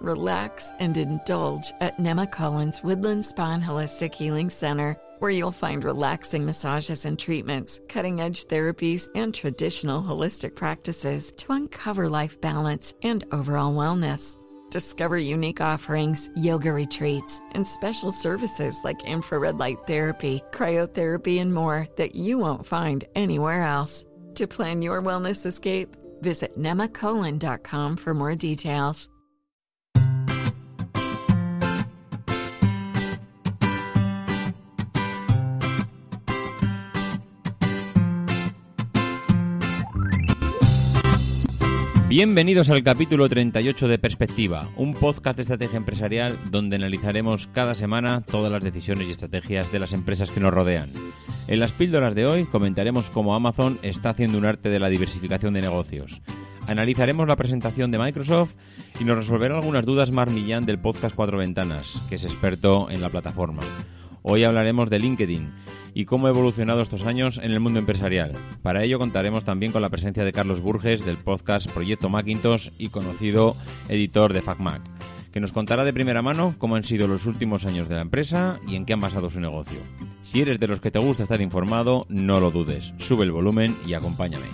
relax, and indulge at Nemacolin's Woodland Spa and Holistic Healing Center, where you'll find relaxing massages and treatments, cutting edge therapies, and traditional holistic practices to uncover life balance and overall wellness. Discover unique offerings, yoga retreats, and special services like infrared light therapy, cryotherapy, and more that you won't find anywhere else. To plan your wellness escape, visit nemacolon.com for more details. Bienvenidos al capítulo 38 de Perspectiva, un podcast de estrategia empresarial donde analizaremos cada semana todas las decisiones y estrategias de las empresas que nos rodean. En las píldoras de hoy comentaremos cómo Amazon está haciendo un arte de la diversificación de negocios. Analizaremos la presentación de Microsoft y nos resolverá algunas dudas Mar Millán del podcast Cuatro Ventanas, que es experto en la plataforma. Hoy hablaremos de LinkedIn y cómo ha evolucionado estos años en el mundo empresarial. Para ello contaremos también con la presencia de Carlos Burges del podcast Proyecto Macintosh y conocido editor de FacMac, que nos contará de primera mano cómo han sido los últimos años de la empresa y en qué han basado su negocio. Si eres de los que te gusta estar informado, no lo dudes, sube el volumen y acompáñame.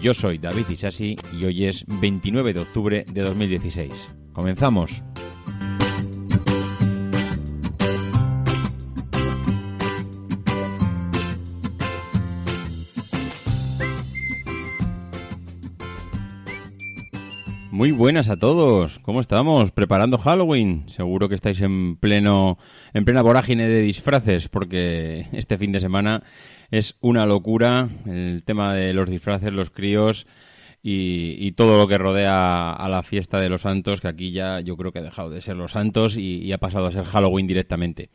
Yo soy David Isasi y hoy es 29 de octubre de 2016. Comenzamos. Muy buenas a todos. ¿Cómo estamos? Preparando Halloween. Seguro que estáis en pleno en plena vorágine de disfraces porque este fin de semana es una locura el tema de los disfraces, los críos y, todo lo que rodea a la fiesta de los santos, que aquí ya yo creo que ha dejado de ser los santos y ha pasado a ser Halloween directamente.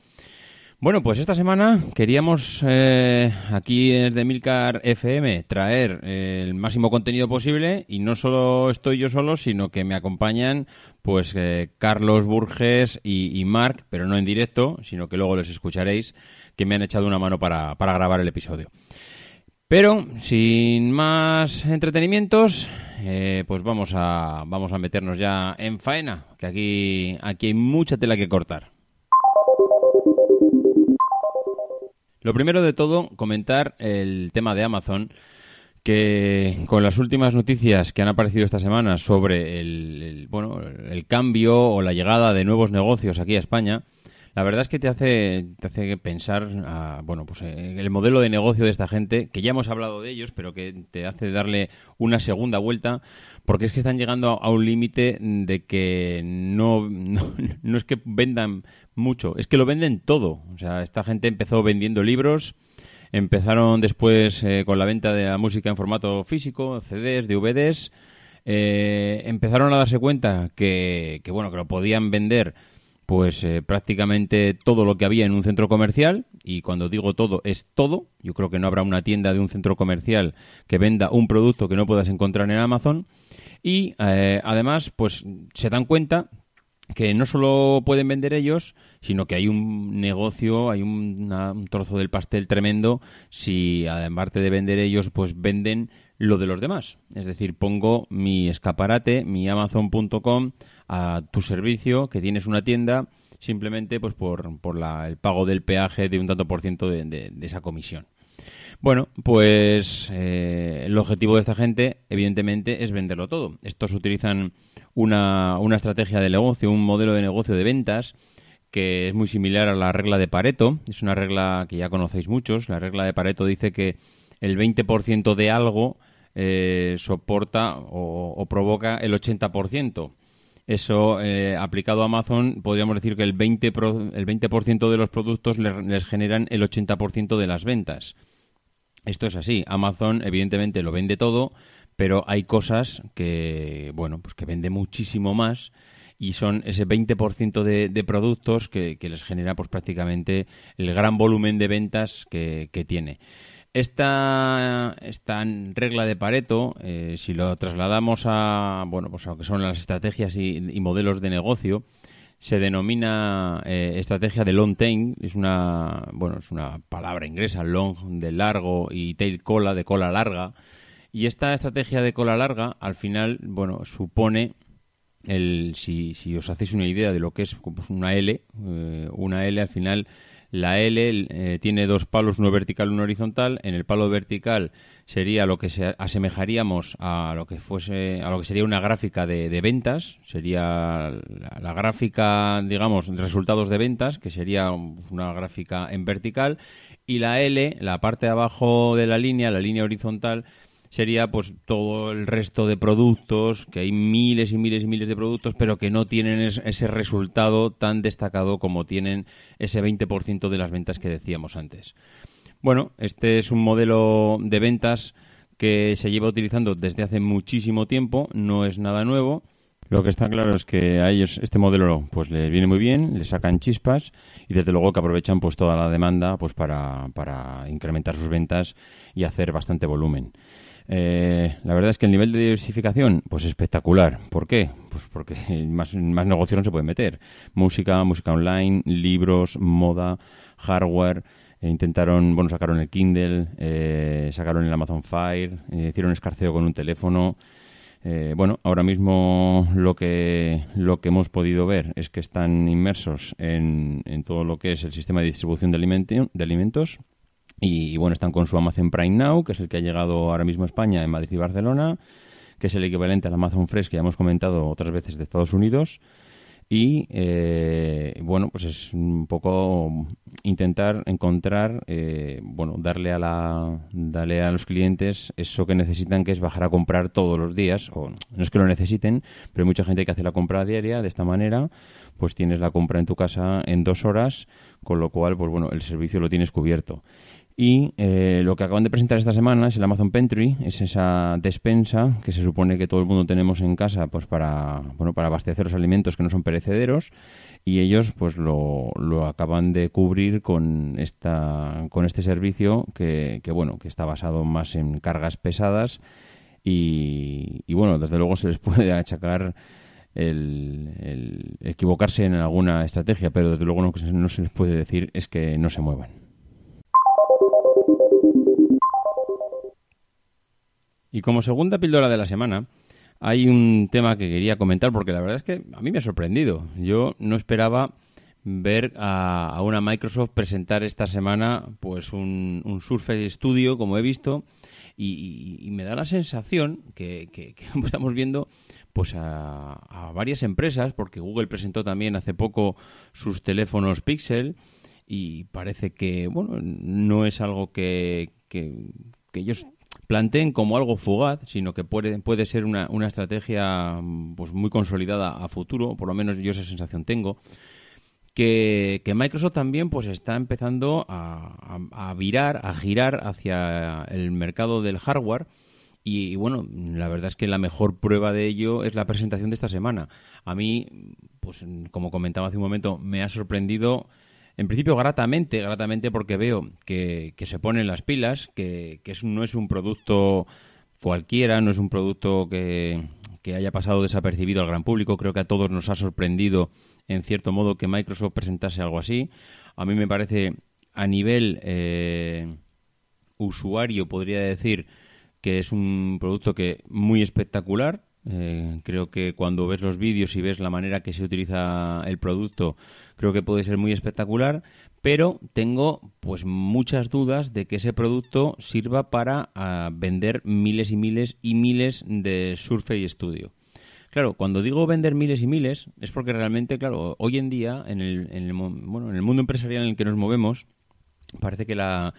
Bueno, pues esta semana queríamos eh, aquí desde Milcar FM traer eh, el máximo contenido posible y no solo estoy yo solo, sino que me acompañan pues eh, Carlos Burges y, y Marc, pero no en directo, sino que luego los escucharéis, que me han echado una mano para, para grabar el episodio. Pero sin más entretenimientos, pues vamos a, vamos a meternos ya en faena, que aquí, aquí hay mucha tela que cortar. Lo primero de todo, comentar el tema de Amazon, que con las últimas noticias que han aparecido esta semana sobre el, bueno, el cambio o la llegada de nuevos negocios aquí a España, la verdad es que te hace, te hace pensar a, bueno, pues eh, el modelo de negocio de esta gente, que ya hemos hablado de ellos, pero que te hace darle una segunda vuelta, porque es que están llegando a, un límite de que no, no, es que vendan mucho, es que lo venden todo. O sea, esta gente empezó vendiendo libros, empezaron después eh, con la venta de la música en formato físico, CDs, DVDs, eh, empezaron a darse cuenta que, que, bueno, que lo podían vender pues eh, prácticamente todo lo que había en un centro comercial. Y cuando digo todo es todo. Yo creo que no habrá una tienda de un centro comercial que venda un producto que no puedas encontrar en Amazon. Y además pues se dan cuenta que no solo pueden vender ellos, sino que hay un negocio, hay un trozo del pastel tremendo si, además de vender ellos, pues venden lo de los demás. Es decir, pongo mi escaparate, mi Amazon.com a tu servicio, que tienes una tienda, simplemente pues por, por la, el pago del peaje de un tanto por ciento de, de, esa comisión. Bueno, pues eh, el objetivo de esta gente, evidentemente, es venderlo todo. Estos utilizan una, una estrategia de negocio, un modelo de negocio de ventas que es muy similar a la regla de Pareto. Es una regla que ya conocéis muchos. La regla de Pareto dice que el 20% de algo eh, soporta o, provoca el 80%. Eso, eh, aplicado a Amazon, podríamos decir que el 20%, el 20 de los productos les, les generan el 80% de las ventas. Esto es así. Amazon, evidentemente, lo vende todo, pero hay cosas que, bueno, pues que vende muchísimo más y son ese 20% de, de productos que, les genera pues prácticamente el gran volumen de ventas que, tiene. Esta, esta, regla de Pareto, eh, si lo trasladamos a, bueno, pues a lo que son las estrategias y, modelos de negocio, se denomina eh, estrategia de long tail, es una, bueno, es una palabra inglesa, long de largo y tail cola de cola larga, y esta estrategia de cola larga, al final, bueno, supone el, si, si os hacéis una idea de lo que es pues, una L, eh, una L al final la L eh, tiene dos palos, uno vertical y uno horizontal. En el palo vertical sería lo que se asemejaríamos a lo que fuese, a lo que sería una gráfica de, ventas. Sería la, gráfica, digamos, resultados de ventas, que sería una gráfica en vertical. Y la L, la parte de abajo de la línea, la línea horizontal, sería pues todo el resto de productos, que hay miles y miles y miles de productos, pero que no tienen ese resultado tan destacado como tienen ese 20% de las ventas que decíamos antes. Bueno, este es un modelo de ventas que se lleva utilizando desde hace muchísimo tiempo, no es nada nuevo. Lo que está claro es que a ellos este modelo pues les viene muy bien, le sacan chispas y desde luego que aprovechan pues toda la demanda pues para, para incrementar sus ventas y hacer bastante volumen. Eh, la verdad es que el nivel de diversificación, pues espectacular. ¿Por qué? Pues porque más, más negocios no se puede meter. Música, música online, libros, moda, hardware. E intentaron, bueno, sacaron el Kindle, eh, sacaron el Amazon Fire, eh, hicieron escarceo con un teléfono. bueno, ahora mismo lo que, lo que hemos podido ver es que están inmersos en, en todo lo que es el sistema de distribución de alimentos y, bueno, están con su Amazon Prime Now, que es el que ha llegado ahora mismo a España, en Madrid y Barcelona, que es el equivalente al Amazon Fresh que ya hemos comentado otras veces de Estados Unidos. Y eh, bueno, pues es un poco intentar encontrar, eh, bueno, darle a la, darle a los clientes eso que necesitan, que es bajar a comprar todos los días. O no es que lo necesiten, pero hay mucha gente que hace la compra diaria de esta manera. Pues tienes la compra en tu casa en dos horas, con lo cual, pues bueno, el servicio lo tienes cubierto. Y eh, lo que acaban de presentar esta semana es el Amazon Pantry, es esa despensa que se supone que todo el mundo tenemos en casa pues para, bueno, para abastecer los alimentos que no son perecederos. Y ellos pues lo, lo acaban de cubrir con, esta, con este servicio que, que, bueno, que está basado más en cargas pesadas. Y, y bueno, desde luego se les puede achacar el, equivocarse en alguna estrategia, pero desde luego lo que no se les puede decir es que no se muevan. Y como segunda píldora de la semana, hay un tema que quería comentar porque la verdad es que a mí me ha sorprendido. Yo no esperaba ver a, una Microsoft presentar esta semana pues un, Surface Studio, como he visto, y, me da la sensación que, estamos viendo pues a, varias empresas, porque Google presentó también hace poco sus teléfonos Pixel y parece que bueno no es algo que, que ellos planteen como algo fugaz, sino que puede, puede ser una, una estrategia pues, muy consolidada a futuro, por lo menos yo esa sensación tengo. Que, Microsoft también pues está empezando a, a, virar, a girar hacia el mercado del hardware y, bueno, la verdad es que la mejor prueba de ello es la presentación de esta semana. A mí, pues como comentaba hace un momento, me ha sorprendido en principio, gratamente, gratamente porque veo que, se ponen las pilas, que, no es un producto cualquiera, no es un producto que, haya pasado desapercibido al gran público. Creo que a todos nos ha sorprendido, en cierto modo, que Microsoft presentase algo así. A mí me parece, a nivel eh, usuario, podría decir que es un producto que muy espectacular. Eh, creo que cuando ves los vídeos y ves la manera que se utiliza el producto, creo que puede ser muy espectacular, pero tengo pues muchas dudas de que ese producto sirva para ah, vender miles y miles y miles de Surface Studio. Claro, cuando digo vender miles y miles es porque realmente, claro, hoy en día en el, en el, bueno, en el mundo empresarial en el que nos movemos parece que la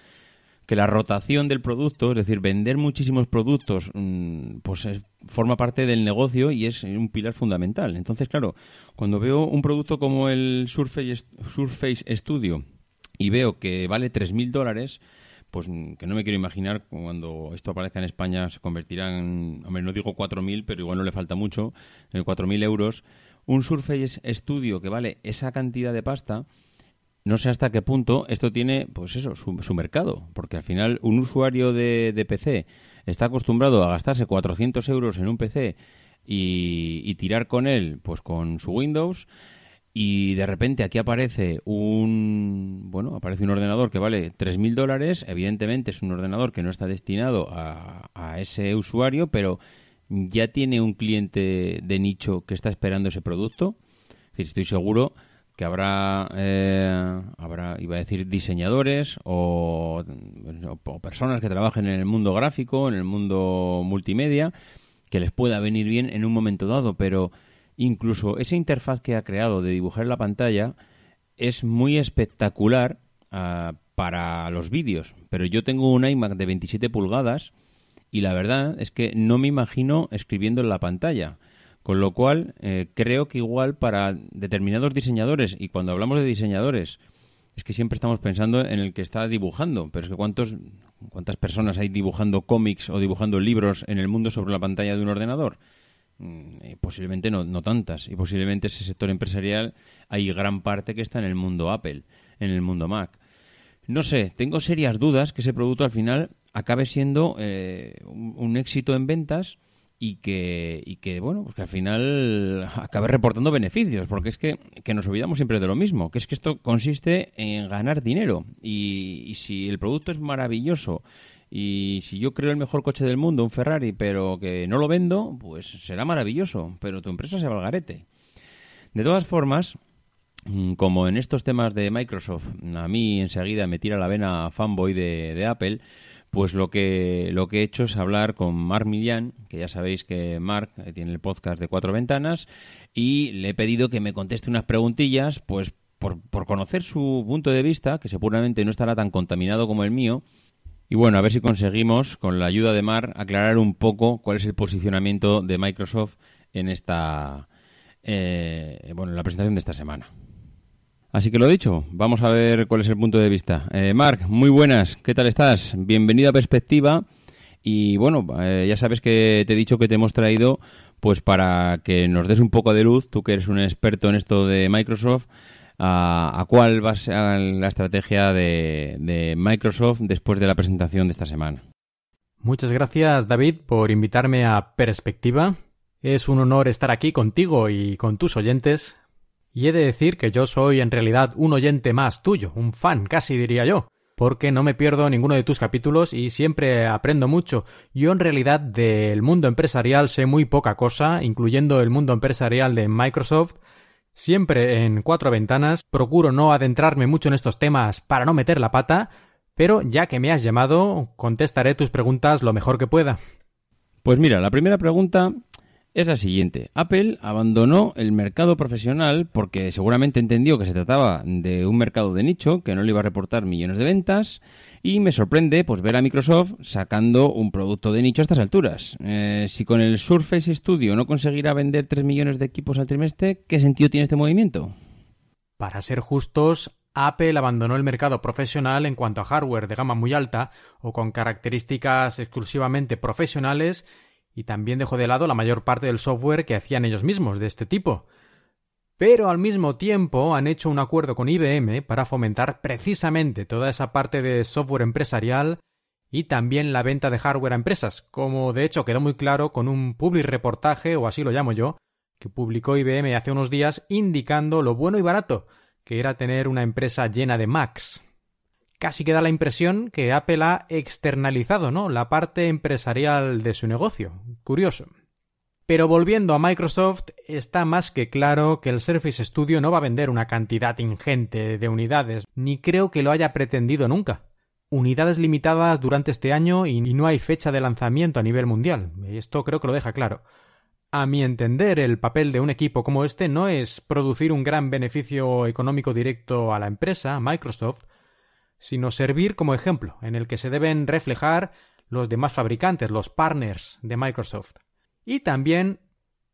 que la rotación del producto, es decir, vender muchísimos productos, mm, pues forma parte del negocio y es un pilar fundamental. Entonces, claro, cuando veo un producto como el Surface, Surface Studio y veo que vale 3.000 dólares, pues que no me quiero imaginar cuando esto aparezca en España se convertirán, hombre, no digo 4.000, pero igual no le falta mucho, 4.000 euros. Un Surface Studio que vale esa cantidad de pasta, no sé hasta qué punto esto tiene, pues eso, su, mercado, porque al final un usuario de, PC está acostumbrado a gastarse 400 euros en un PC y, tirar con él, pues con su Windows, y de repente aquí aparece un, bueno, aparece un ordenador que vale 3.000 dólares, evidentemente es un ordenador que no está destinado a, a ese usuario, pero ya tiene un cliente de nicho que está esperando ese producto. Es decir, estoy seguro que habrá, eh, habrá, iba a decir, diseñadores o, personas que trabajen en el mundo gráfico, en el mundo multimedia, que les pueda venir bien en un momento dado, pero incluso esa interfaz que ha creado de dibujar la pantalla es muy espectacular ah, para los vídeos. Pero yo tengo un iMac de 27 pulgadas y la verdad es que no me imagino escribiendo en la pantalla. Con lo cual, eh, creo que igual para determinados diseñadores, y cuando hablamos de diseñadores, es que siempre estamos pensando en el que está dibujando, pero es que cuántos, ¿cuántas personas hay dibujando cómics o dibujando libros en el mundo sobre la pantalla de un ordenador? Mm, eh, posiblemente no, no tantas. Y posiblemente ese sector empresarial hay gran parte que está en el mundo Apple, en el mundo Mac. No sé, tengo serias dudas que ese producto al final acabe siendo eh, un, éxito en ventas y que, y que bueno, pues que al final acabe reportando beneficios, porque es que, que, nos olvidamos siempre de lo mismo, que es que esto consiste en ganar dinero y, si el producto es maravilloso y si yo creo el mejor coche del mundo, un Ferrari, pero que no lo vendo, pues será maravilloso, pero tu empresa se va al garete. De todas formas, mm, como en estos temas de Microsoft, a mí enseguida me tira la vena fanboy de Apple, pues lo que, lo que he hecho es hablar con Marc Millán, que ya sabéis que Marc eh, tiene el podcast de Cuatro Ventanas, y le he pedido que me conteste unas preguntillas, pues por, por conocer su punto de vista, que seguramente no estará tan contaminado como el mío, y bueno, a ver si conseguimos, con la ayuda de Mar, aclarar un poco cuál es el posicionamiento de Microsoft en esta, eh, bueno, en la presentación de esta semana. Así que lo dicho, vamos a ver cuál es el punto de vista. Eh, Marc, muy buenas, ¿qué tal estás? Bienvenido a Perspectiva. Y bueno, eh, ya sabes que te he dicho que te hemos traído pues para que nos des un poco de luz, tú que eres un experto en esto de Microsoft, a, cuál va a ser la estrategia de, de Microsoft después de la presentación de esta semana. Muchas gracias, David, por invitarme a Perspectiva. Es un honor estar aquí contigo y con tus oyentes y he de decir que yo soy en realidad un oyente más tuyo, un fan casi diría yo, porque no me pierdo ninguno de tus capítulos y siempre aprendo mucho. Yo en realidad del mundo empresarial sé muy poca cosa, incluyendo el mundo empresarial de Microsoft, Siempre en cuatro ventanas, procuro no adentrarme mucho en estos temas para no meter la pata, pero ya que me has llamado, contestaré tus preguntas lo mejor que pueda. Pues mira, la primera pregunta es la siguiente. Apple abandonó el mercado profesional porque seguramente entendió que se trataba de un mercado de nicho que no le iba a reportar millones de ventas y me sorprende pues ver a Microsoft sacando un producto de nicho a estas alturas. Eh, si con el Surface Studio no conseguirá vender 3 millones de equipos al trimestre, ¿qué sentido tiene este movimiento? Para ser justos, Apple abandonó el mercado profesional en cuanto a hardware de gama muy alta o con características exclusivamente profesionales y también dejó de lado la mayor parte del software que hacían ellos mismos de este tipo. Pero al mismo tiempo han hecho un acuerdo con IBM para fomentar precisamente toda esa parte de software empresarial y también la venta de hardware a empresas, como de hecho quedó muy claro con un public reportaje, o así lo llamo yo, que publicó IBM hace unos días indicando lo bueno y barato que era tener una empresa llena de Macs casi queda la impresión que Apple ha externalizado, ¿no? La parte empresarial de su negocio. Curioso. Pero volviendo a Microsoft, está más que claro que el Surface Studio no va a vender una cantidad ingente de unidades, ni creo que lo haya pretendido nunca. Unidades limitadas durante este año y no hay fecha de lanzamiento a nivel mundial. Esto creo que lo deja claro. A mi entender, el papel de un equipo como este no es producir un gran beneficio económico directo a la empresa, Microsoft, sino servir como ejemplo en el que se deben reflejar los demás fabricantes, los partners de Microsoft. Y también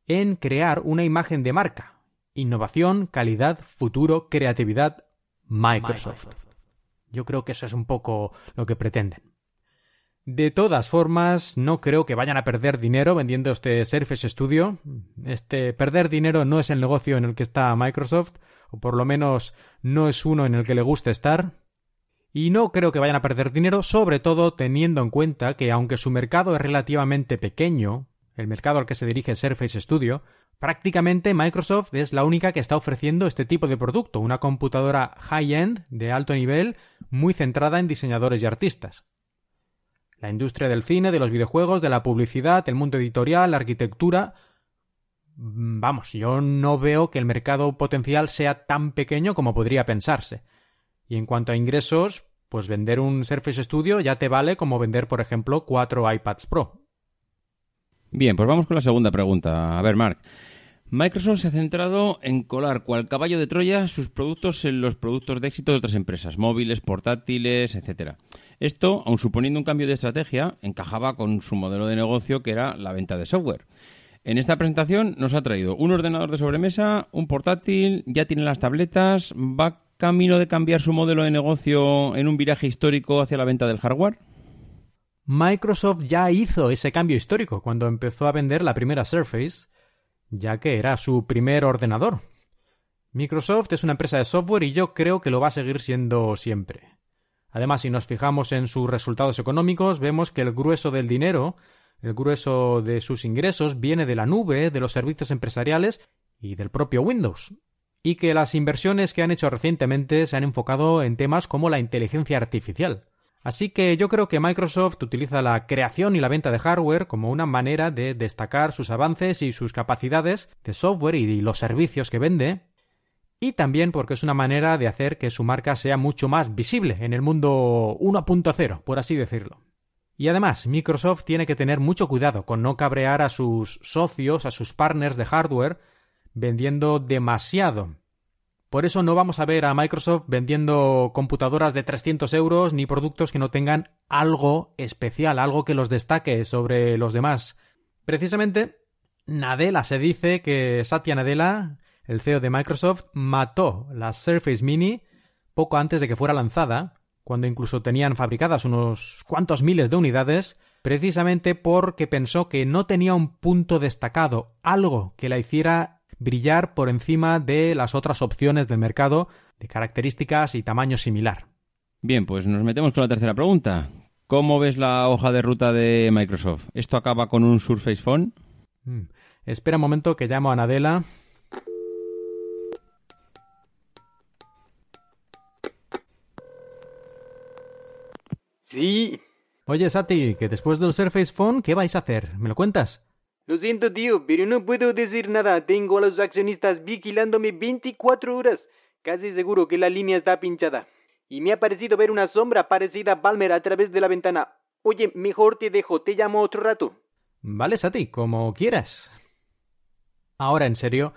en crear una imagen de marca. Innovación, calidad, futuro, creatividad, Microsoft. Yo creo que eso es un poco lo que pretenden. De todas formas, no creo que vayan a perder dinero vendiendo este Surface Studio. Este perder dinero no es el negocio en el que está Microsoft, o por lo menos no es uno en el que le guste estar. Y no creo que vayan a perder dinero, sobre todo teniendo en cuenta que aunque su mercado es relativamente pequeño, el mercado al que se dirige Surface Studio, prácticamente Microsoft es la única que está ofreciendo este tipo de producto, una computadora high-end de alto nivel muy centrada en diseñadores y artistas. La industria del cine, de los videojuegos, de la publicidad, el mundo editorial, la arquitectura. Vamos, yo no veo que el mercado potencial sea tan pequeño como podría pensarse. Y en cuanto a ingresos, pues vender un Surface Studio ya te vale como vender, por ejemplo, cuatro iPads Pro. Bien, pues vamos con la segunda pregunta. A ver, Mark. Microsoft se ha centrado en colar cual caballo de Troya sus productos en los productos de éxito de otras empresas, móviles, portátiles, etcétera. Esto, aun suponiendo un cambio de estrategia, encajaba con su modelo de negocio que era la venta de software. En esta presentación nos ha traído un ordenador de sobremesa, un portátil, ya tiene las tabletas, va camino de cambiar su modelo de negocio en un viraje histórico hacia la venta del hardware. Microsoft ya hizo ese cambio histórico cuando empezó a vender la primera Surface ya que era su primer ordenador. Microsoft es una empresa de software y yo creo que lo va a seguir siendo siempre. Además, si nos fijamos en sus resultados económicos, vemos que el grueso del dinero, el grueso de sus ingresos, viene de la nube, de los servicios empresariales y del propio Windows. Y que las inversiones que han hecho recientemente se han enfocado en temas como la inteligencia artificial. Así que yo creo que Microsoft utiliza la creación y la venta de hardware como una manera de destacar sus avances y sus capacidades de software y los servicios que vende, y también porque es una manera de hacer que su marca sea mucho más visible en el mundo 1.0, por así decirlo. Y además, Microsoft tiene que tener mucho cuidado con no cabrear a sus socios, a sus partners de hardware, vendiendo demasiado por eso no vamos a ver a Microsoft vendiendo computadoras de 300 euros ni productos que no tengan algo especial, algo que los destaque sobre los demás. Precisamente, Nadella se dice que Satya Nadella, el CEO de Microsoft, mató la Surface Mini poco antes de que fuera lanzada, cuando incluso tenían fabricadas unos cuantos miles de unidades, precisamente porque pensó que no tenía un punto destacado, algo que la hiciera brillar por encima de las otras opciones del mercado de características y tamaño similar. Bien, pues nos metemos con la tercera pregunta. ¿Cómo ves la hoja de ruta de Microsoft? ¿Esto acaba con un Surface Phone? Mm, espera un momento que llamo a Nadella. Sí. Oye, Sati, que después del Surface Phone, ¿qué vais a hacer? ¿Me lo cuentas? Lo siento, tío, pero no puedo decir nada. Tengo a los accionistas vigilándome 24 horas. Casi seguro que la línea está pinchada. Y me ha parecido ver una sombra parecida a Palmer a través de la ventana. Oye, mejor te dejo, te llamo otro rato. Vale, Sati, como quieras. Ahora, en serio,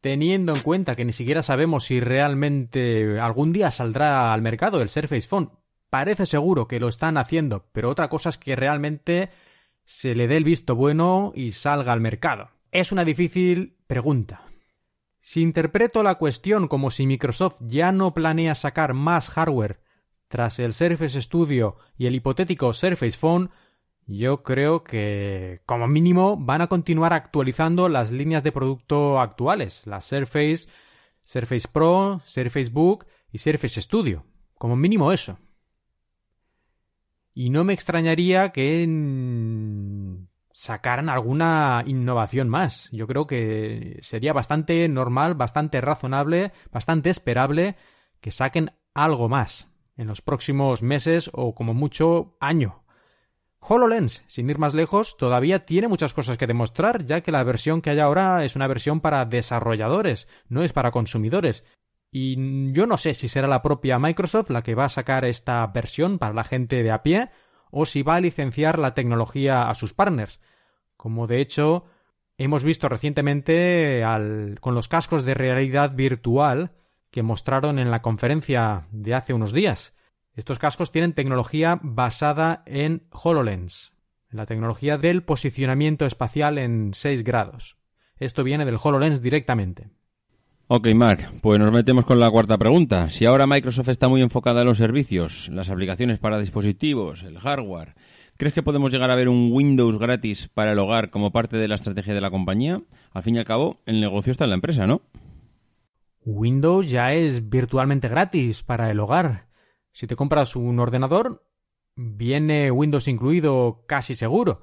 teniendo en cuenta que ni siquiera sabemos si realmente algún día saldrá al mercado el Surface Phone, parece seguro que lo están haciendo, pero otra cosa es que realmente se le dé el visto bueno y salga al mercado? Es una difícil pregunta. Si interpreto la cuestión como si Microsoft ya no planea sacar más hardware tras el Surface Studio y el hipotético Surface Phone, yo creo que como mínimo van a continuar actualizando las líneas de producto actuales, las Surface, Surface Pro, Surface Book y Surface Studio. Como mínimo eso. Y no me extrañaría que sacaran alguna innovación más. Yo creo que sería bastante normal, bastante razonable, bastante esperable que saquen algo más en los próximos meses o como mucho año. HoloLens, sin ir más lejos, todavía tiene muchas cosas que demostrar, ya que la versión que hay ahora es una versión para desarrolladores, no es para consumidores. Y yo no sé si será la propia Microsoft la que va a sacar esta versión para la gente de a pie o si va a licenciar la tecnología a sus partners, como de hecho hemos visto recientemente con los cascos de realidad virtual que mostraron en la conferencia de hace unos días. Estos cascos tienen tecnología basada en HoloLens, en la tecnología del posicionamiento espacial en 6 grados. Esto viene del HoloLens directamente. Ok, Mark, pues nos metemos con la cuarta pregunta. Si ahora Microsoft está muy enfocada en los servicios, las aplicaciones para dispositivos, el hardware, ¿crees que podemos llegar a ver un Windows gratis para el hogar como parte de la estrategia de la compañía? Al fin y al cabo, el negocio está en la empresa, ¿no? Windows ya es virtualmente gratis para el hogar. Si te compras un ordenador, viene Windows incluido casi seguro.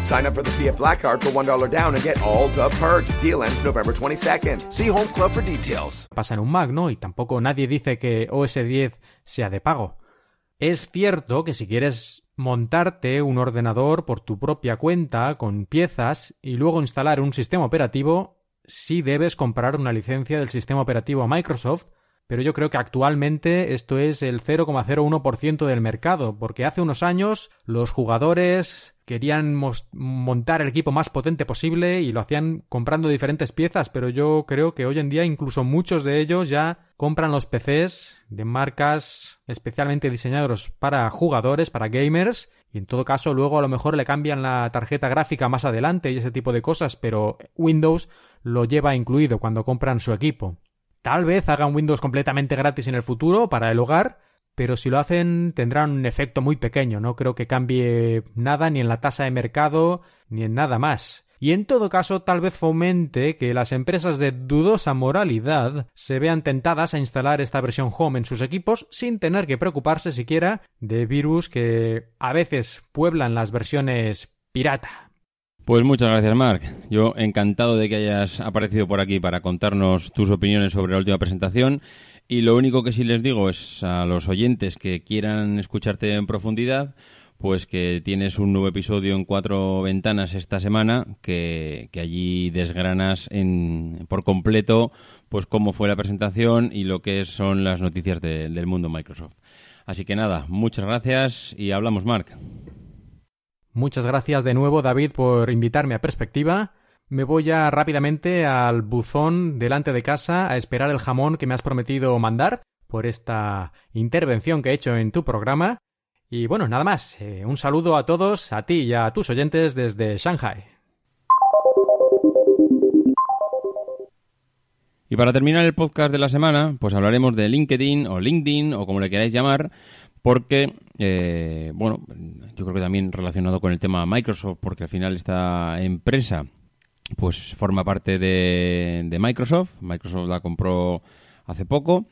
Sign up for the PF Black Card for $1 down and get all the perks. Deal ends November 22nd. See Home Club for details. pasa en un Mac, ¿no? Y tampoco nadie dice que OS 10 sea de pago. Es cierto que si quieres montarte un ordenador por tu propia cuenta con piezas y luego instalar un sistema operativo, sí debes comprar una licencia del sistema operativo a Microsoft, pero yo creo que actualmente esto es el 0,01% del mercado, porque hace unos años los jugadores querían montar el equipo más potente posible y lo hacían comprando diferentes piezas, pero yo creo que hoy en día incluso muchos de ellos ya compran los PCs de marcas especialmente diseñados para jugadores, para gamers, y en todo caso luego a lo mejor le cambian la tarjeta gráfica más adelante y ese tipo de cosas, pero Windows lo lleva incluido cuando compran su equipo. Tal vez hagan Windows completamente gratis en el futuro para el hogar, pero si lo hacen tendrán un efecto muy pequeño, no creo que cambie nada ni en la tasa de mercado ni en nada más. Y en todo caso tal vez fomente que las empresas de dudosa moralidad se vean tentadas a instalar esta versión Home en sus equipos sin tener que preocuparse siquiera de virus que a veces pueblan las versiones pirata. Pues muchas gracias, Marc. Yo encantado de que hayas aparecido por aquí para contarnos tus opiniones sobre la última presentación. Y lo único que sí les digo es a los oyentes que quieran escucharte en profundidad, pues que tienes un nuevo episodio en cuatro ventanas esta semana, que, que allí desgranas en, por completo pues cómo fue la presentación y lo que son las noticias de- del mundo Microsoft. Así que nada, muchas gracias y hablamos, Marc. Muchas gracias de nuevo, David, por invitarme a Perspectiva. Me voy ya rápidamente al buzón delante de casa a esperar el jamón que me has prometido mandar por esta intervención que he hecho en tu programa. Y bueno, nada más. eh, un saludo a todos, a ti y a tus oyentes desde Shanghai. Y para terminar el podcast de la semana, pues hablaremos de LinkedIn o LinkedIn o como le queráis llamar, porque, eh, bueno, yo creo que también relacionado con el tema Microsoft, porque al final esta empresa pues forma parte de, Microsoft. Microsoft la compró hace poco.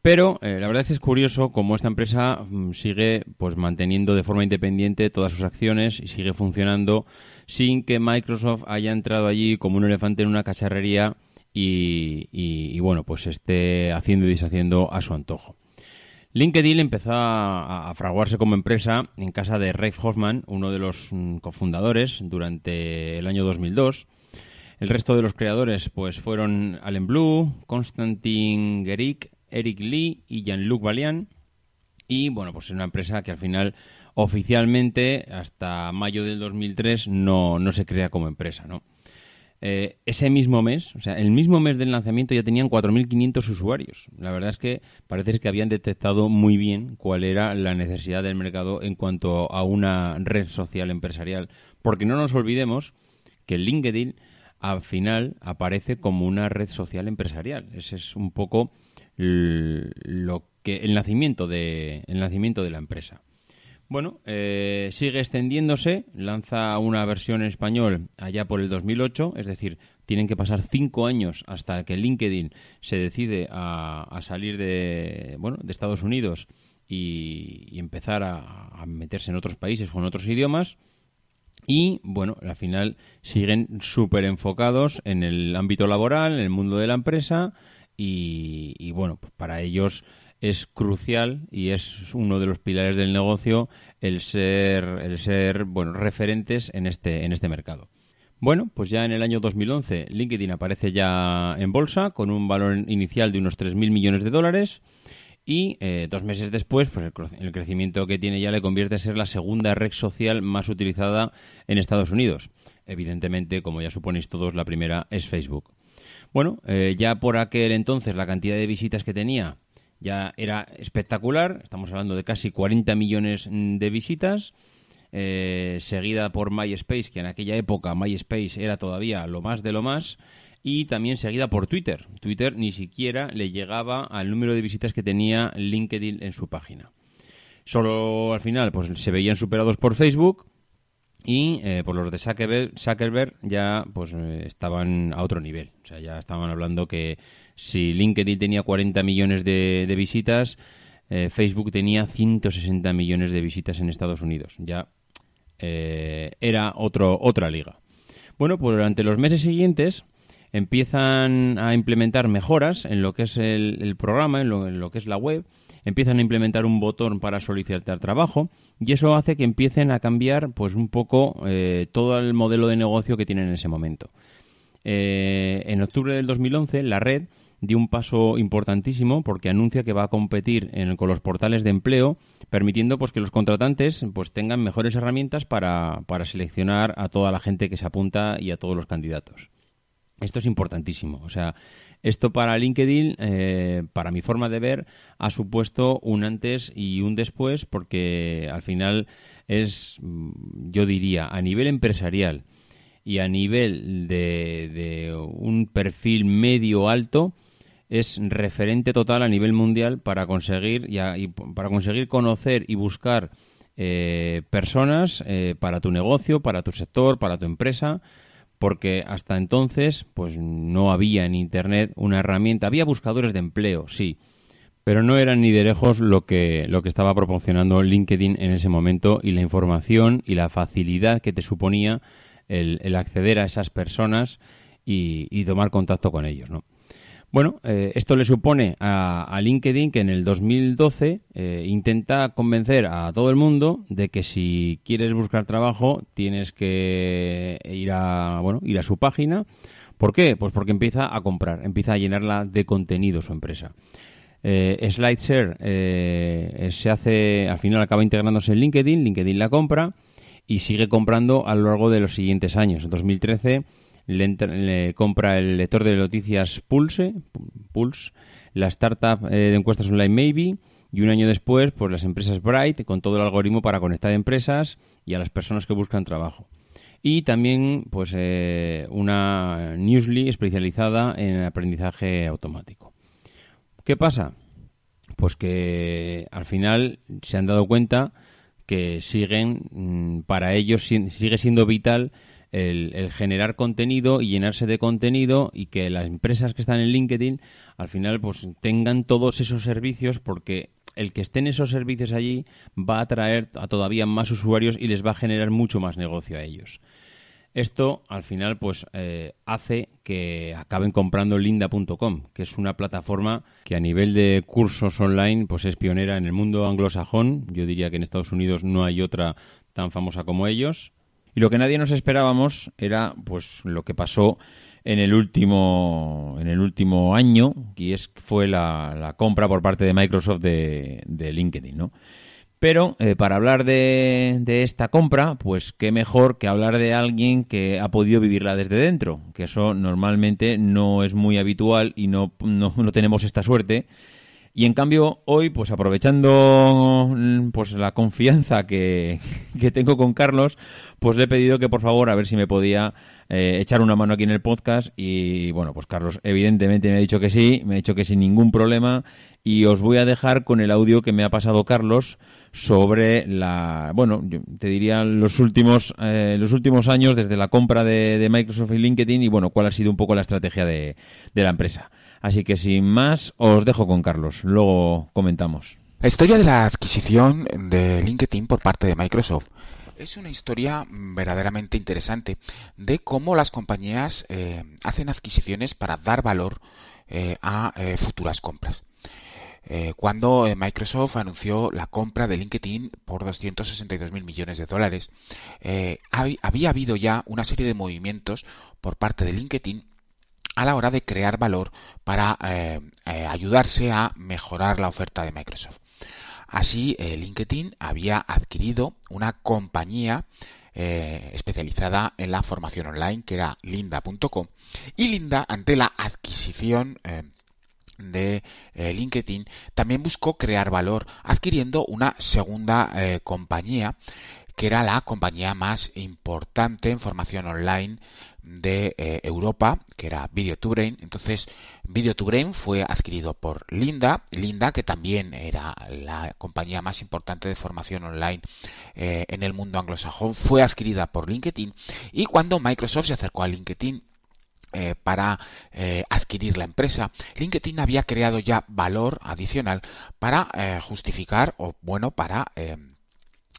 Pero eh, la verdad es que es curioso cómo esta empresa mm, sigue pues manteniendo de forma independiente todas sus acciones y sigue funcionando sin que Microsoft haya entrado allí como un elefante en una cacharrería y, y- y, bueno, pues esté haciendo y deshaciendo a su antojo. LinkedIn empezó a, fraguarse como empresa en casa de Rafe Hoffman, uno de los mm, cofundadores, durante el año 2002. El resto de los creadores pues fueron Allen Blue, Konstantin Gerik, Eric Lee y Jean-Luc Valian. Y bueno, pues es una empresa que al final oficialmente hasta mayo del 2003 no, no se crea como empresa, ¿no? Eh, ese mismo mes, o sea, el mismo mes del lanzamiento ya tenían 4.500 usuarios. La verdad es que parece que habían detectado muy bien cuál era la necesidad del mercado en cuanto a una red social empresarial. Porque no nos olvidemos que LinkedIn al final aparece como una red social empresarial. Ese es un poco lo que el nacimiento de el nacimiento de la empresa. Bueno, eh, sigue extendiéndose, lanza una versión en español allá por el 2008, es decir, tienen que pasar cinco años hasta que LinkedIn se decide a, a salir de, bueno, de Estados Unidos y, empezar a, a meterse en otros países o en otros idiomas. Y bueno, al final siguen súper enfocados en el ámbito laboral, en el mundo de la empresa y, y, bueno, pues para ellos es crucial y es uno de los pilares del negocio el ser, el ser bueno, referentes en este, en este mercado. Bueno, pues ya en el año 2011 LinkedIn aparece ya en bolsa con un valor inicial de unos 3.000 millones de dólares y eh, dos meses después pues el, cre- el crecimiento que tiene ya le convierte a ser la segunda red social más utilizada en Estados Unidos. Evidentemente, como ya suponéis todos, la primera es Facebook. Bueno, eh, ya por aquel entonces la cantidad de visitas que tenía ya era espectacular. Estamos hablando de casi 40 millones mm, de visitas. eh, seguida por MySpace, que en aquella época MySpace era todavía lo más de lo más. y también seguida por Twitter. Twitter ni siquiera le llegaba al número de visitas que tenía LinkedIn en su página. Solo al final pues se veían superados por Facebook y eh, por los de Zuckerberg, ya pues eh, estaban a otro nivel. O sea, ya estaban hablando que si LinkedIn tenía 40 millones de, visitas, eh, Facebook tenía 160 millones de visitas en Estados Unidos. Ya era otro, otra liga. Bueno, pues durante los meses siguientes empiezan a implementar mejoras en lo que es el, programa, en lo que es la web, empiezan a implementar un botón para solicitar trabajo y eso hace que empiecen a cambiar pues un poco eh, todo el modelo de negocio que tienen en ese momento. Eh, en octubre del 2011 la red dio un paso importantísimo porque anuncia que va a competir con los portales de empleo, permitiendo pues que los contratantes pues tengan mejores herramientas para, para seleccionar a toda la gente que se apunta y a todos los candidatos. Esto es importantísimo. O sea, esto para LinkedIn, eh, para mi forma de ver, ha supuesto un antes y un después porque al final es, mm, yo diría, a nivel empresarial y a nivel de, un perfil medio alto, es referente total a nivel mundial para conseguir y, para conseguir conocer y buscar eh, personas eh, para tu negocio, para tu sector, para tu empresa porque hasta entonces pues no había en internet una herramienta, había buscadores de empleo, sí, pero no eran ni de lejos lo que lo que estaba proporcionando LinkedIn en ese momento y la información y la facilidad que te suponía el, acceder a esas personas y, y tomar contacto con ellos, ¿no? Bueno, eh, esto le supone a, LinkedIn que en el 2012 eh, intenta convencer a todo el mundo de que si quieres buscar trabajo tienes que ir a bueno ir a su página. ¿Por qué? Pues porque empieza a comprar, empieza a llenarla de contenido su empresa. Eh, SlideShare eh, se hace, al final acaba integrándose en LinkedIn, LinkedIn la compra y sigue comprando a lo largo de los siguientes años. En 2013 le, compra el lector de noticias Pulse, Pulse, la startup eh, de encuestas online Maybe, y un año después, pues las empresas Bright, con todo el algoritmo para conectar empresas y a las personas que buscan trabajo. Y también, pues, eh, una Newsly especializada en aprendizaje automático. ¿Qué pasa? Pues que al final se han dado cuenta que siguen, mm, para ellos sigue siendo vital el, generar contenido y llenarse de contenido y que las empresas que están en LinkedIn al final pues tengan todos esos servicios porque el que estén esos servicios allí va a atraer a todavía más usuarios y les va a generar mucho más negocio a ellos. Esto al final pues eh, hace que acaben comprando linda.com, que es una plataforma que a nivel de cursos online pues es pionera en el mundo anglosajón. Yo diría que en Estados Unidos no hay otra tan famosa como ellos. Y lo que nadie nos esperábamos era pues lo que pasó en el último en el último año y es fue la, compra por parte de Microsoft de, LinkedIn, ¿no? Pero eh, para hablar de, esta compra, pues qué mejor que hablar de alguien que ha podido vivirla desde dentro, que eso normalmente no es muy habitual y no, no, no tenemos esta suerte. Y en cambio, hoy, pues aprovechando mm, pues la confianza que, tengo con Carlos, pues le he pedido que por favor a ver si me podía eh, echar una mano aquí en el podcast. Y bueno, pues Carlos evidentemente me ha dicho que sí, me ha dicho que sin ningún problema. Y os voy a dejar con el audio que me ha pasado Carlos sobre la, bueno, yo te diría los últimos, eh, los últimos años desde la compra de, Microsoft y LinkedIn y bueno, cuál ha sido un poco la estrategia de, de la empresa. Así que sin más, os dejo con Carlos. Luego comentamos. La historia de la adquisición de LinkedIn por parte de Microsoft es una historia verdaderamente interesante de cómo las compañías eh, hacen adquisiciones para dar valor eh, a eh, futuras compras. cuando Microsoft anunció la compra de LinkedIn por 262 mil millones de dólares, había habido ya una serie de movimientos por parte de LinkedIn a la hora de crear valor para eh, eh, ayudarse a mejorar la oferta de Microsoft. Así, eh, LinkedIn había adquirido una compañía especializada en la formación online que era linda.com y Linda ante la adquisición de LinkedIn también buscó crear valor adquiriendo una segunda compañía que era la compañía más importante en formación online de eh, Europa, que era Video2Brain. Entonces, Video2Brain fue adquirido por Linda, Linda que también era la compañía más importante de formación online eh, en el mundo anglosajón, fue adquirida por LinkedIn y cuando Microsoft se acercó a LinkedIn eh, para adquirir la empresa, LinkedIn había creado ya valor adicional para justificar o bueno para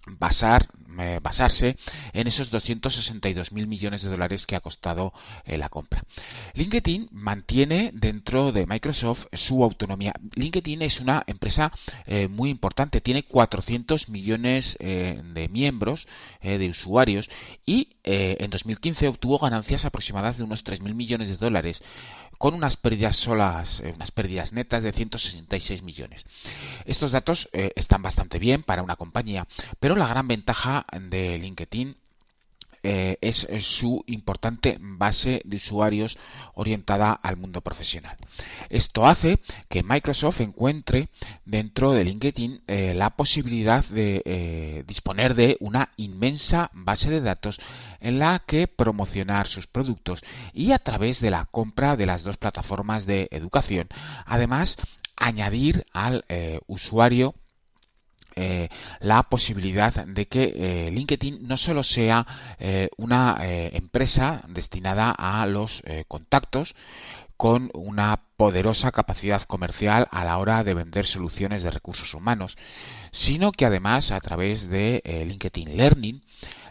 basar, eh, basarse en esos 262 mil millones de dólares que ha costado eh, la compra. LinkedIn mantiene dentro de Microsoft su autonomía. LinkedIn es una empresa eh, muy importante, tiene 400 millones de miembros, de usuarios, y en 2015 obtuvo ganancias aproximadas de unos 3 mil millones de dólares con unas pérdidas solas, eh, unas pérdidas netas de 166 millones. Estos datos eh, están bastante bien para una compañía, pero la gran ventaja de LinkedIn eh, es su importante base de usuarios orientada al mundo profesional. Esto hace que Microsoft encuentre dentro de LinkedIn eh, la posibilidad de eh, disponer de una inmensa base de datos en la que promocionar sus productos y a través de la compra de las dos plataformas de educación, además añadir al usuario eh, la posibilidad de que eh, LinkedIn no solo sea eh, una empresa destinada a los contactos, con una poderosa capacidad comercial a la hora de vender soluciones de recursos humanos, sino que además a través de LinkedIn Learning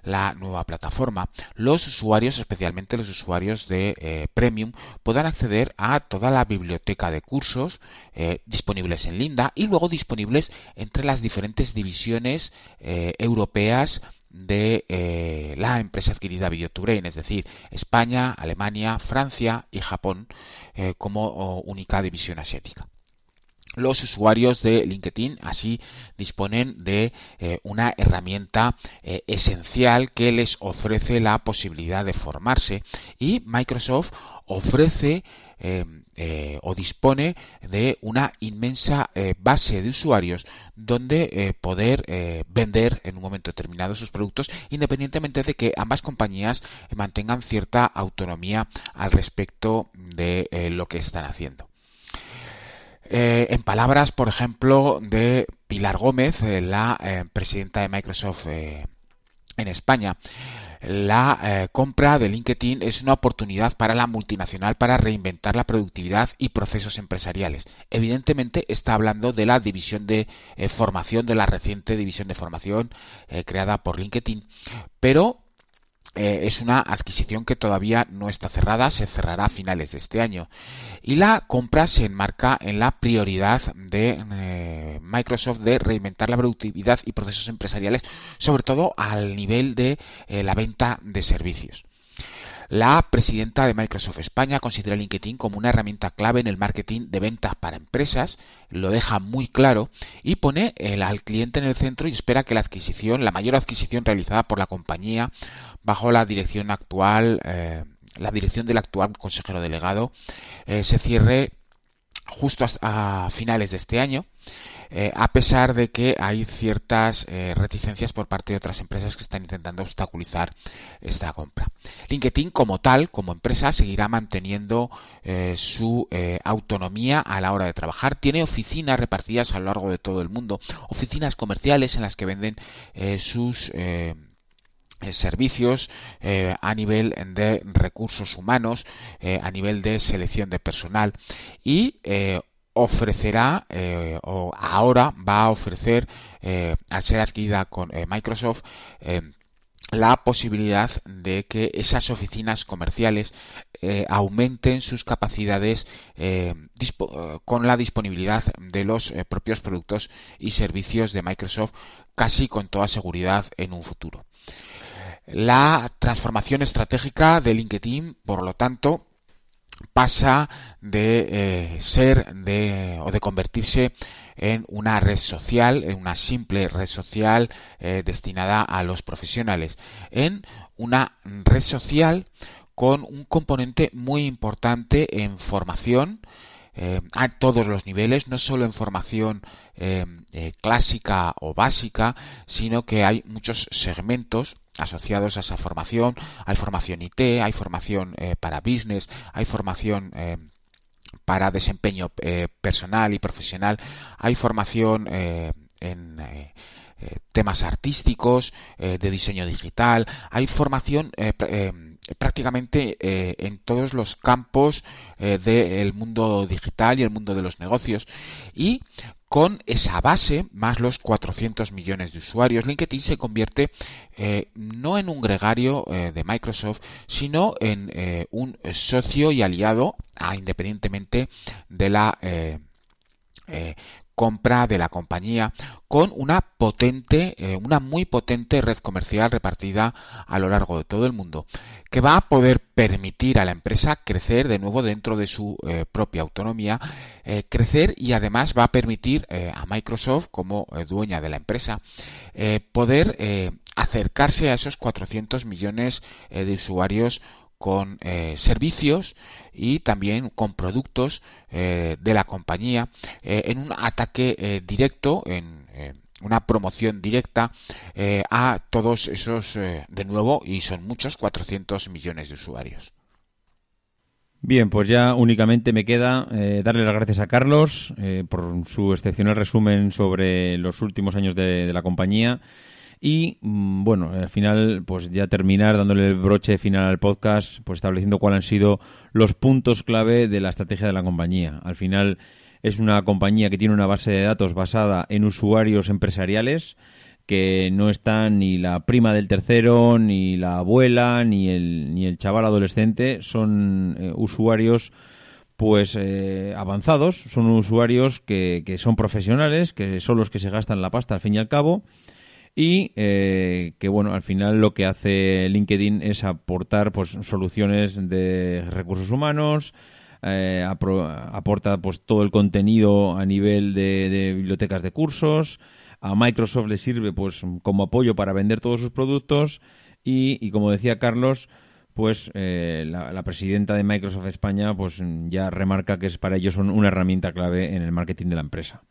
la nueva plataforma, los usuarios, especialmente los usuarios de eh, Premium, podrán acceder a toda la biblioteca de cursos eh, disponibles en Linda y luego disponibles entre las diferentes divisiones eh, europeas de la empresa adquirida Videotubrain, es decir, España, Alemania, Francia y Japón como única división asiática. Los usuarios de LinkedIn así disponen de eh, una herramienta eh, esencial que les ofrece la posibilidad de formarse y Microsoft ofrece eh, o dispone de una inmensa base de usuarios donde poder vender en un momento determinado sus productos independientemente de que ambas compañías mantengan cierta autonomía al respecto de lo que están haciendo. Eh, en palabras, por ejemplo, de Pilar Gómez, eh, la eh, presidenta de Microsoft en España, la compra de LinkedIn es una oportunidad para la multinacional para reinventar la productividad y procesos empresariales. Evidentemente está hablando de la división de formación, de la reciente división de formación creada por LinkedIn, pero eh, es una adquisición que todavía no está cerrada, se cerrará a finales de este año. Y la compra se enmarca en la prioridad de eh, Microsoft de reinventar la productividad y procesos empresariales, sobre todo al nivel de eh, la venta de servicios. La presidenta de Microsoft España considera LinkedIn como una herramienta clave en el marketing de ventas para empresas, lo deja muy claro y pone al cliente en el centro y espera que la adquisición, la mayor adquisición realizada por la compañía bajo la dirección actual, eh, la dirección del actual consejero delegado, eh, se cierre justo a finales de este año, eh, a pesar de que hay ciertas reticencias por parte de otras empresas que están intentando obstaculizar esta compra. LinkedIn como tal, como empresa, seguirá manteniendo su autonomía a la hora de trabajar. Tiene oficinas repartidas a lo largo de todo el mundo, oficinas comerciales en las que venden sus eh, servicios eh, a nivel de recursos humanos, eh, a nivel de selección de personal y ofrecerá o ahora va a ofrecer al ser adquirida con Microsoft la posibilidad de que esas oficinas comerciales aumenten sus capacidades con la disponibilidad de los propios productos y servicios de Microsoft casi con toda seguridad en un futuro. La transformación estratégica de LinkedIn, por lo tanto, pasa de eh, ser de, o de convertirse en una red social, en una simple red social eh, destinada a los profesionales, en una red social con un componente muy importante en formación, a todos los niveles, no solo en formación clásica o básica, sino que hay muchos segmentos asociados a esa formación. Hay formación IT, hay formación para business, hay formación para desempeño personal y profesional, hay formación en eh, temas artísticos, eh, de diseño digital, hay formación eh, prácticamente en todos los campos del mundo digital y el mundo de los negocios. Y con esa base, más los 400 millones de usuarios, LinkedIn se convierte no en un gregario de Microsoft, sino en un socio y aliado, ah, independientemente de la compra de la compañía con una potente, eh, una muy potente red comercial repartida a lo largo de todo el mundo, que va a poder permitir a la empresa crecer de nuevo dentro de su eh, propia autonomía, eh, crecer y además va a permitir a Microsoft, como dueña de la empresa, poder acercarse a esos 400 millones de usuarios con eh, servicios y también con productos eh, de la compañía eh, en un ataque directo, en una promoción directa a todos esos, de nuevo, y son muchos, 400 millones de usuarios. Bien, pues ya únicamente me queda darle las gracias a Carlos por su excepcional resumen sobre los últimos años de la compañía y mm, bueno, al final, pues ya terminar dándole el broche final al podcast, pues estableciendo cuáles han sido los puntos clave de la estrategia de la compañía. Al final es una compañía que tiene una base de datos basada en usuarios empresariales que no están ni la prima del tercero, ni la abuela, ni el, ni el chaval adolescente, son eh, usuarios pues eh, avanzados, son usuarios que, que son profesionales, que son los que se gastan la pasta al fin y al cabo, y eh, que bueno al final lo que hace LinkedIn es aportar pues soluciones de recursos humanos eh, aporta pues todo el contenido a nivel de, bibliotecas de cursos. A Microsoft le sirve pues como apoyo para vender todos sus productos y, como decía Carlos pues eh, la, la, presidenta de Microsoft España pues ya remarca que es para ellos son una herramienta clave en el marketing de la empresa.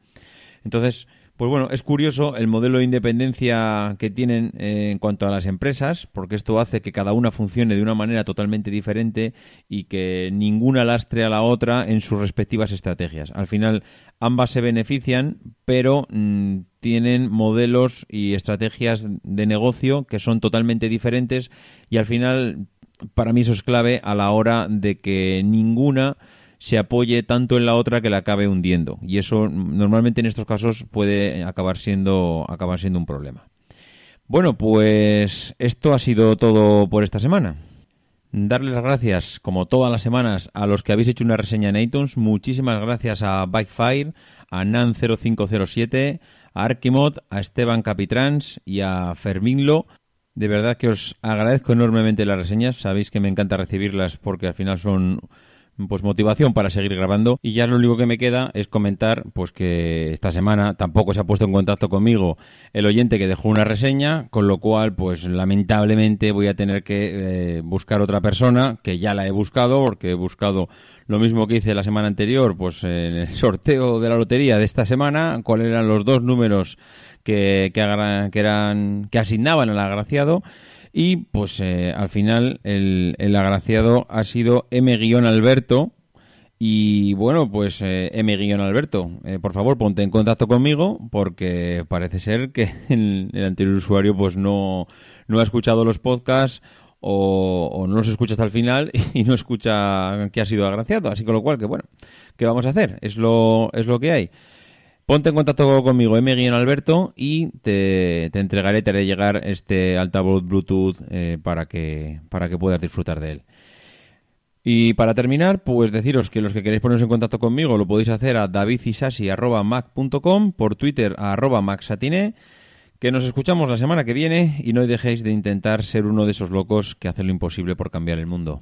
Entonces pues bueno, es curioso el modelo de independencia que tienen eh, en cuanto a las empresas, porque esto hace que cada una funcione de una manera totalmente diferente y que ninguna lastre a la otra en sus respectivas estrategias. Al final, ambas se benefician, pero mm, tienen modelos y estrategias de negocio que son totalmente diferentes y al final, para mí eso es clave a la hora de que ninguna se apoye tanto en la otra que la acabe hundiendo. Y eso normalmente en estos casos puede acabar siendo, acabar siendo un problema. Bueno, pues esto ha sido todo por esta semana. Darles las gracias, como todas las semanas, a los que habéis hecho una reseña en iTunes. Muchísimas gracias a Bikefire, a Nan0507, a Arkimod, a Esteban Capitrans y a Ferminlo. De verdad que os agradezco enormemente las reseñas. Sabéis que me encanta recibirlas porque al final son pues motivación para seguir grabando. Y ya lo único que me queda es comentar pues que esta semana tampoco se ha puesto en contacto conmigo el oyente que dejó una reseña con lo cual pues lamentablemente voy a tener que eh, buscar otra persona que ya la he buscado porque he buscado lo mismo que hice la semana anterior pues en el sorteo de la lotería de esta semana. Cuáles eran los dos números que, que, que eran que asignaban al agraciado y pues eh, al final el, el, agraciado ha sido M-Alberto. Y bueno, pues eh, M-Alberto, eh, por favor ponte en contacto conmigo porque parece ser que el, el anterior usuario pues no, no ha escuchado los podcasts o, o, no los escucha hasta el final y no escucha que ha sido agraciado. Así con lo cual, que bueno, ¿qué vamos a hacer? Es lo, es lo que hay. Ponte en contacto conmigo, M. Alberto, y te, te, entregaré, te haré llegar este altavoz Bluetooth eh, para, que, para que puedas disfrutar de él. Y para terminar, pues deciros que los que queréis poneros en contacto conmigo lo podéis hacer a davidisasi.mac.com, por Twitter a arroba maxatine, que nos escuchamos la semana que viene y no dejéis de intentar ser uno de esos locos que hacen lo imposible por cambiar el mundo.